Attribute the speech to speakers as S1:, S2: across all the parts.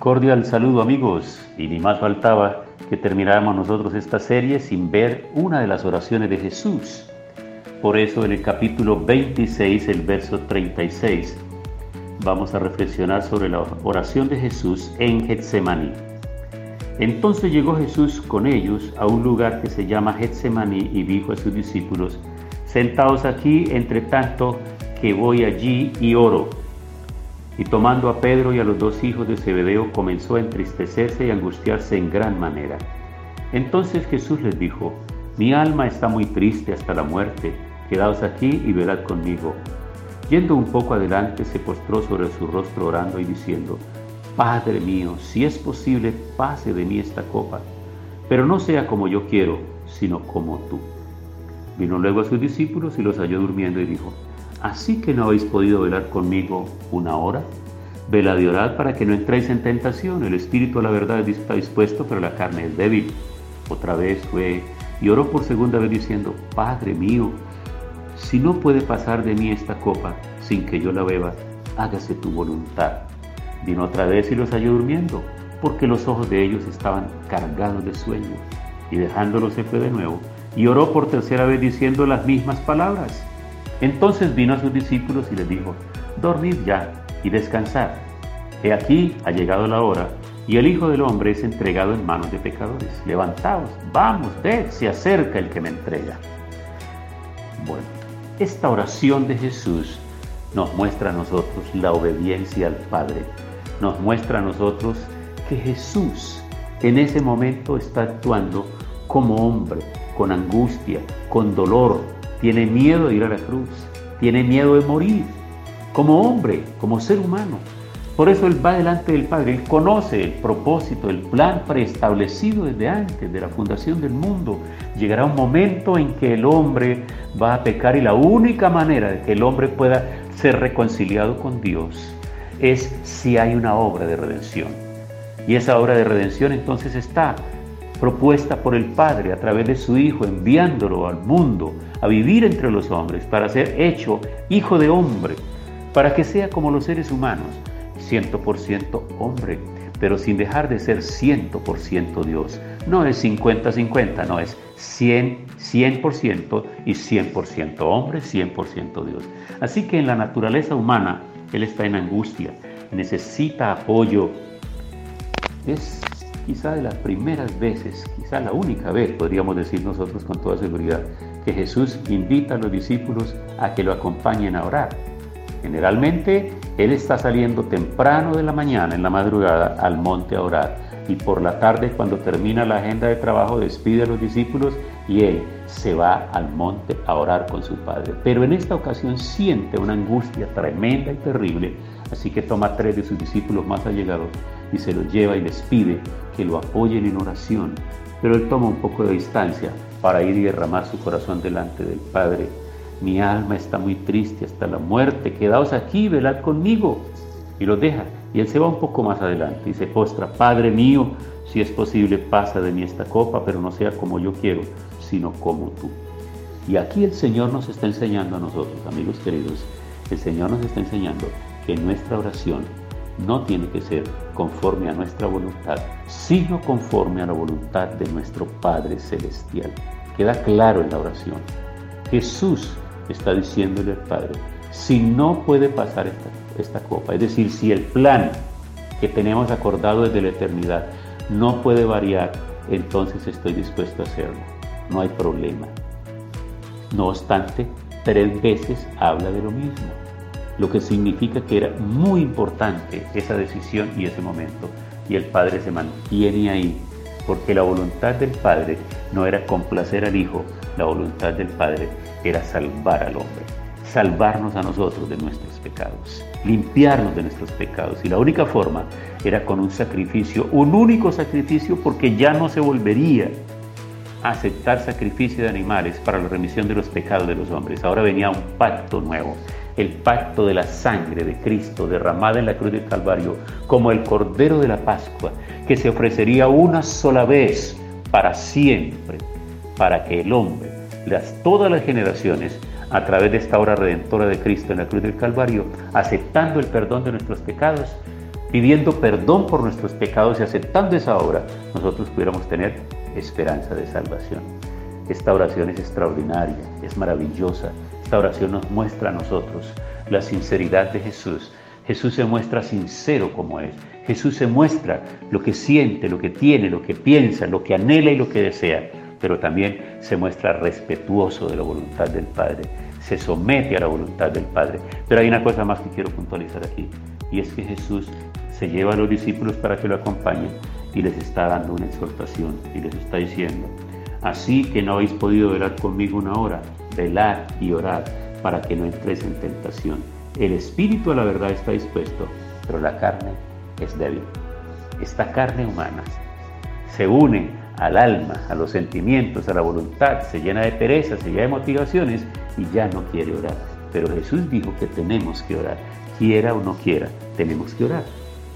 S1: Cordial saludo amigos, y ni más faltaba que termináramos nosotros esta serie sin ver una de las oraciones de Jesús. Por eso en el capítulo 26, el verso 36, vamos a reflexionar sobre la oración de Jesús en Getsemaní. Entonces llegó Jesús con ellos a un lugar que se llama Getsemaní y dijo a sus discípulos, sentaos aquí entre tanto que voy allí y oro. Y tomando a Pedro y a los dos hijos de Zebedeo comenzó a entristecerse y angustiarse en gran manera. Entonces Jesús les dijo, Mi alma está muy triste hasta la muerte, quedaos aquí y velad conmigo. Yendo un poco adelante se postró sobre su rostro orando y diciendo, Padre mío, si es posible, pase de mí esta copa, pero no sea como yo quiero, sino como tú. Vino luego a sus discípulos y los halló durmiendo y dijo, ¿Así que no habéis podido velar conmigo una hora? Velad y orad para que no entréis en tentación. El espíritu a la verdad está dispuesto, pero la carne es débil. Otra vez fue y oró por segunda vez diciendo, Padre mío, si no puede pasar de mí esta copa sin que yo la beba, hágase tu voluntad. Vino otra vez y los halló durmiendo, porque los ojos de ellos estaban cargados de sueño. Y dejándolos se fue de nuevo y oró por tercera vez diciendo las mismas palabras. Entonces vino a sus discípulos y les dijo, dormid ya y descansad. He aquí ha llegado la hora y el Hijo del Hombre es entregado en manos de pecadores. Levantaos, vamos, ved, se acerca el que me entrega. Bueno, esta oración de Jesús nos muestra a nosotros la obediencia al Padre. Nos muestra a nosotros que Jesús en ese momento está actuando como hombre, con angustia, con dolor, tiene miedo de ir a la cruz, tiene miedo de morir, como hombre, como ser humano. Por eso Él va delante del Padre, Él conoce el propósito, el plan preestablecido desde antes de la fundación del mundo. Llegará un momento en que el hombre va a pecar y la única manera de que el hombre pueda ser reconciliado con Dios es si hay una obra de redención. Y esa obra de redención entonces está propuesta por el Padre a través de su Hijo, enviándolo al mundo a vivir entre los hombres para ser hecho hijo de hombre, para que sea como los seres humanos, 100% hombre, pero sin dejar de ser 100% Dios. No es 50-50, no es 100, 100% y 100% hombre, 100% Dios. Así que en la naturaleza humana, Él está en angustia, necesita apoyo. Es quizá de las primeras veces, quizá la única vez, podríamos decir nosotros con toda seguridad, que Jesús invita a los discípulos a que lo acompañen a orar. Generalmente Él está saliendo temprano de la mañana, en la madrugada, al monte a orar. Y por la tarde, cuando termina la agenda de trabajo, despide a los discípulos y Él se va al monte a orar con su Padre. Pero en esta ocasión siente una angustia tremenda y terrible, así que toma tres de sus discípulos más allegados y se los lleva y les pide que lo apoyen en oración. Pero Él toma un poco de distancia para ir y derramar su corazón delante del Padre. Mi alma está muy triste hasta la muerte, quedaos aquí, velad conmigo. Y lo deja. Y él se va un poco más adelante y se postra, Padre mío, si es posible, pasa de mí esta copa, pero no sea como yo quiero, sino como tú. Y aquí el Señor nos está enseñando a nosotros, amigos queridos, el Señor nos está enseñando que nuestra oración no tiene que ser conforme a nuestra voluntad, sino conforme a la voluntad de nuestro Padre Celestial. Queda claro en la oración. Jesús está diciéndole al Padre, si no puede pasar esta, esta copa, es decir, si el plan que tenemos acordado desde la eternidad no puede variar, entonces estoy dispuesto a hacerlo. No hay problema. No obstante, tres veces habla de lo mismo lo que significa que era muy importante esa decisión y ese momento. Y el Padre se mantiene ahí, porque la voluntad del Padre no era complacer al Hijo, la voluntad del Padre era salvar al hombre. salvarnos a nosotros de nuestros pecados, limpiarnos de nuestros pecados. Y la única forma era con un sacrificio, un único sacrificio, porque ya no se volvería a aceptar sacrificio de animales para la remisión de los pecados de los hombres. Ahora venía un pacto nuevo, el pacto de la sangre de Cristo derramada en la cruz del Calvario, como el Cordero de la Pascua, que se ofrecería una sola vez para siempre, para que el hombre, las, todas las generaciones, a través de esta obra redentora de Cristo en la cruz del Calvario, aceptando el perdón de nuestros pecados, pidiendo perdón por nuestros pecados y aceptando esa obra, nosotros pudiéramos tener esperanza de salvación. Esta oración es extraordinaria, es maravillosa. Esta oración nos muestra a nosotros la sinceridad de Jesús. Jesús se muestra sincero como es. Jesús se muestra lo que siente, lo que tiene, lo que piensa, lo que anhela y lo que desea pero también se muestra respetuoso de la voluntad del Padre, se somete a la voluntad del Padre. Pero hay una cosa más que quiero puntualizar aquí, y es que Jesús se lleva a los discípulos para que lo acompañen y les está dando una exhortación y les está diciendo, así que no habéis podido velar conmigo una hora, velad y orad para que no entréis en tentación. El espíritu a la verdad está dispuesto, pero la carne es débil. Esta carne humana se une al alma, a los sentimientos, a la voluntad, se llena de pereza, se llena de motivaciones y ya no quiere orar. Pero Jesús dijo que tenemos que orar, quiera o no quiera, tenemos que orar,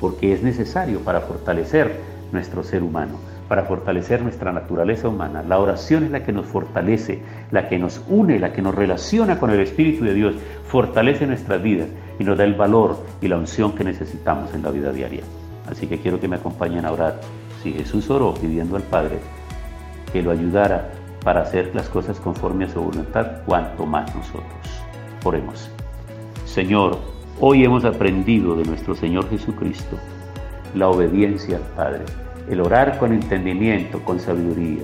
S1: porque es necesario para fortalecer nuestro ser humano, para fortalecer nuestra naturaleza humana. La oración es la que nos fortalece, la que nos une, la que nos relaciona con el Espíritu de Dios, fortalece nuestras vidas y nos da el valor y la unción que necesitamos en la vida diaria. Así que quiero que me acompañen a orar si Jesús oró pidiendo al Padre que lo ayudara para hacer las cosas conforme a su voluntad, cuanto más nosotros. Oremos. Señor, hoy hemos aprendido de nuestro Señor Jesucristo la obediencia al Padre, el orar con entendimiento, con sabiduría,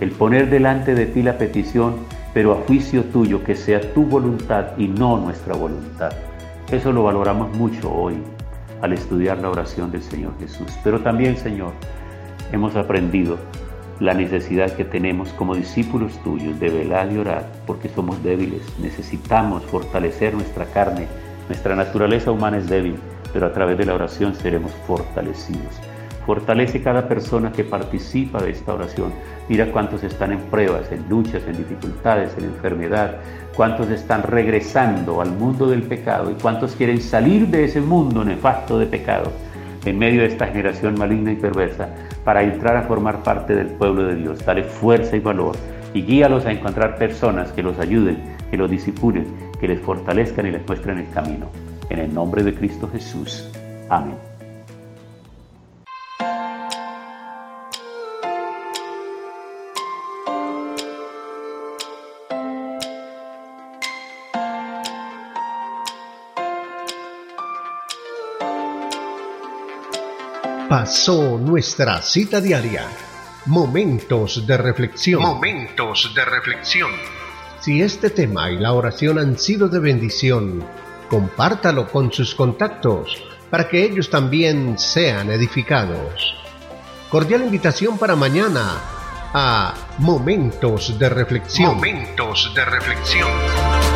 S1: el poner delante de ti la petición, pero a juicio tuyo, que sea tu voluntad y no nuestra voluntad. Eso lo valoramos mucho hoy al estudiar la oración del Señor Jesús. Pero también, Señor, hemos aprendido la necesidad que tenemos como discípulos tuyos de velar y orar, porque somos débiles, necesitamos fortalecer nuestra carne, nuestra naturaleza humana es débil, pero a través de la oración seremos fortalecidos. Fortalece cada persona que participa de esta oración. Mira cuántos están en pruebas, en luchas, en dificultades, en enfermedad, cuántos están regresando al mundo del pecado y cuántos quieren salir de ese mundo nefasto de pecado en medio de esta generación maligna y perversa para entrar a formar parte del pueblo de Dios. Dale fuerza y valor y guíalos a encontrar personas que los ayuden, que los disipulen, que les fortalezcan y les muestren el camino. En el nombre de Cristo Jesús. Amén.
S2: Pasó nuestra cita diaria. Momentos de reflexión.
S3: Momentos de reflexión.
S2: Si este tema y la oración han sido de bendición, compártalo con sus contactos para que ellos también sean edificados. Cordial invitación para mañana a Momentos de reflexión.
S3: Momentos de reflexión.